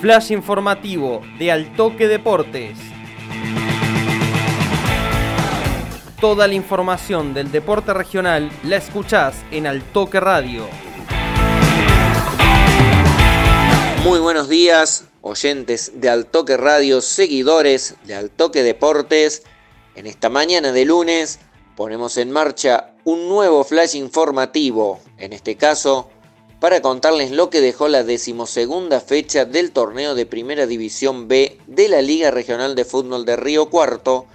Flash informativo de Altoque Deportes. Toda la información del deporte regional la escuchás en Altoque Radio. Muy buenos días, oyentes de Altoque Radio, seguidores de Altoque Deportes. En esta mañana de lunes ponemos en marcha un nuevo flash informativo, en este caso para contarles lo que dejó la decimosegunda fecha del torneo de Primera División B de la Liga Regional de Fútbol de Río Cuarto,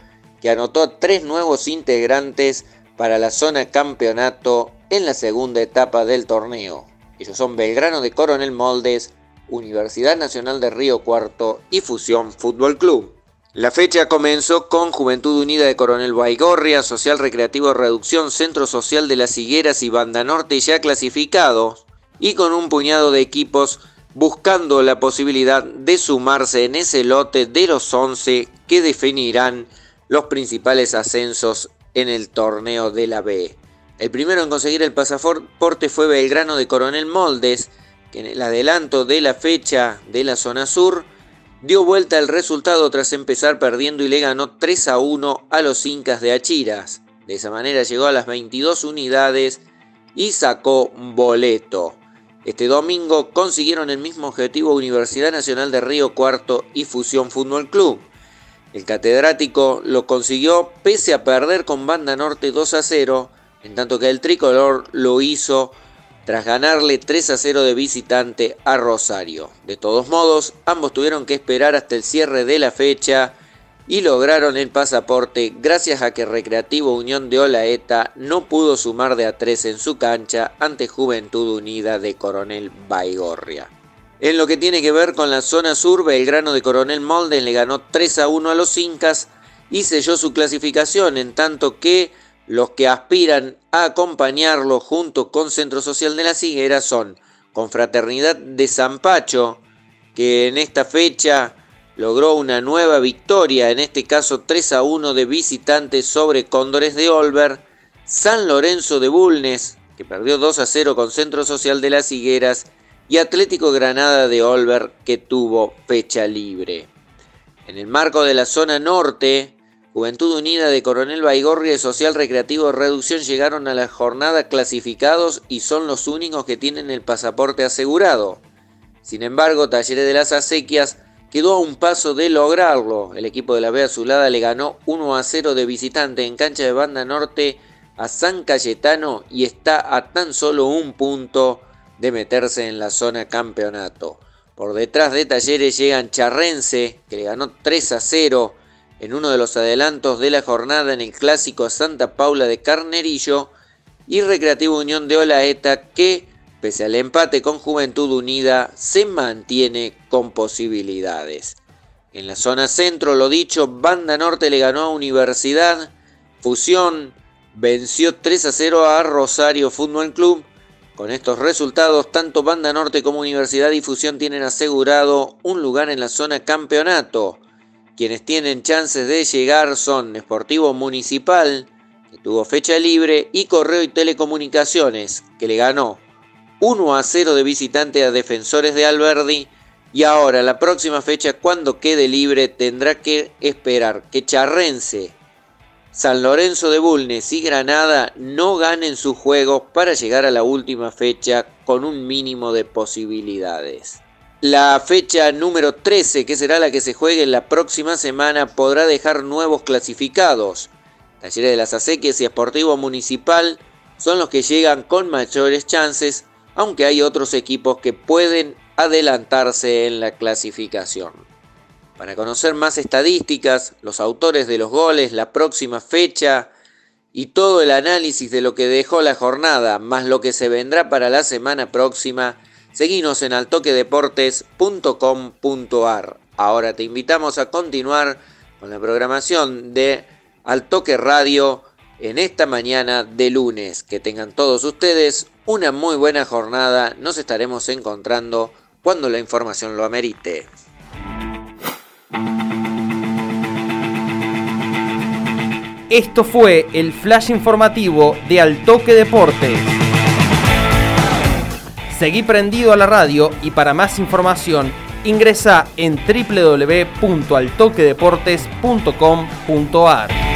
que anotó a tres nuevos integrantes para la zona campeonato en la segunda etapa del torneo. Ellos son Belgrano de Coronel Moldes, Universidad Nacional de Río Cuarto y Fusión Fútbol Club. La fecha comenzó con Juventud Unida de Coronel Baigorria, Social Recreativo Reducción, Centro Social de las Higueras y Banda Norte ya clasificados, y con un puñado de equipos buscando la posibilidad de sumarse en ese lote de los 11 que definirán los principales ascensos en el torneo de la B. El primero en conseguir el pasaporte fue Belgrano de Coronel Moldes, que en el adelanto de la fecha de la zona sur dio vuelta el resultado tras empezar perdiendo y le ganó 3 a 1 a los Incas de Achiras. De esa manera llegó a las 22 unidades y sacó boleto. Este domingo consiguieron el mismo objetivo Universidad Nacional de Río Cuarto y Fusión Fútbol Club. El catedrático lo consiguió pese a perder con Banda Norte 2 a 0, en tanto que el tricolor lo hizo tras ganarle 3 a 0 de visitante a Rosario. De todos modos, ambos tuvieron que esperar hasta el cierre de la fecha y lograron el pasaporte gracias a que Recreativo Unión de Olaeta no pudo sumar de a 3 en su cancha ante Juventud Unida de Coronel Baigorria. En lo que tiene que ver con la zona sur, Belgrano de Coronel Moldes le ganó 3 a 1 a los Incas y selló su clasificación, en tanto que los que aspiran a acompañarlo junto con Centro Social de las Higueras son Confraternidad de Zampacho, que en esta fecha logró una nueva victoria, en este caso 3 a 1 de visitantes sobre Cóndores de Olver, San Lorenzo de Bulnes, que perdió 2 a 0 con Centro Social de las Higueras, y Atlético Granada de Olver, que tuvo fecha libre. En el marco de la zona norte, Juventud Unida de Coronel Baigorria y Social Recreativo Reducción llegaron a la jornada clasificados y son los únicos que tienen el pasaporte asegurado. Sin embargo, Talleres de las Acequias quedó a un paso de lograrlo. El equipo de la B Azulada le ganó 1 a 0 de visitante en cancha de banda norte a San Cayetano y está a tan solo un punto de meterse en la zona campeonato. Por detrás de Talleres llegan Charrense, que le ganó 3 a 0 en uno de los adelantos de la jornada en el clásico Santa Paula de Carnerillo y Recreativo Unión de Olaeta que, pese al empate con Juventud Unida, se mantiene con posibilidades. En la zona centro, lo dicho, Banda Norte le ganó a Universidad, Fusión venció 3 a 0 a Rosario Fútbol Club. Con estos resultados, tanto Banda Norte como Universidad y Fusión tienen asegurado un lugar en la zona campeonato. Quienes tienen chances de llegar son Sportivo Municipal, que tuvo fecha libre, y Correo y Telecomunicaciones, que le ganó 1 a 0 de visitante a Defensores de Alberdi. Y ahora, la próxima fecha, cuando quede libre, tendrá que esperar que Charrense, San Lorenzo de Bulnes y Granada no ganen sus juegos para llegar a la última fecha con un mínimo de posibilidades. La fecha número 13, que será la que se juegue la próxima semana, podrá dejar nuevos clasificados. Talleres de las Acequias y Esportivo Municipal son los que llegan con mayores chances, aunque hay otros equipos que pueden adelantarse en la clasificación. Para conocer más estadísticas, los autores de los goles, la próxima fecha y todo el análisis de lo que dejó la jornada, más lo que se vendrá para la semana próxima, Seguinos en altoquedeportes.com.ar. Ahora te invitamos a continuar con la programación de Altoque Radio en esta mañana de lunes. Que tengan todos ustedes una muy buena jornada. Nos estaremos encontrando cuando la información lo amerite. Esto fue el flash informativo de Altoque Deportes. Seguí prendido a la radio y para más información ingresa en www.altoquedeportes.com.ar.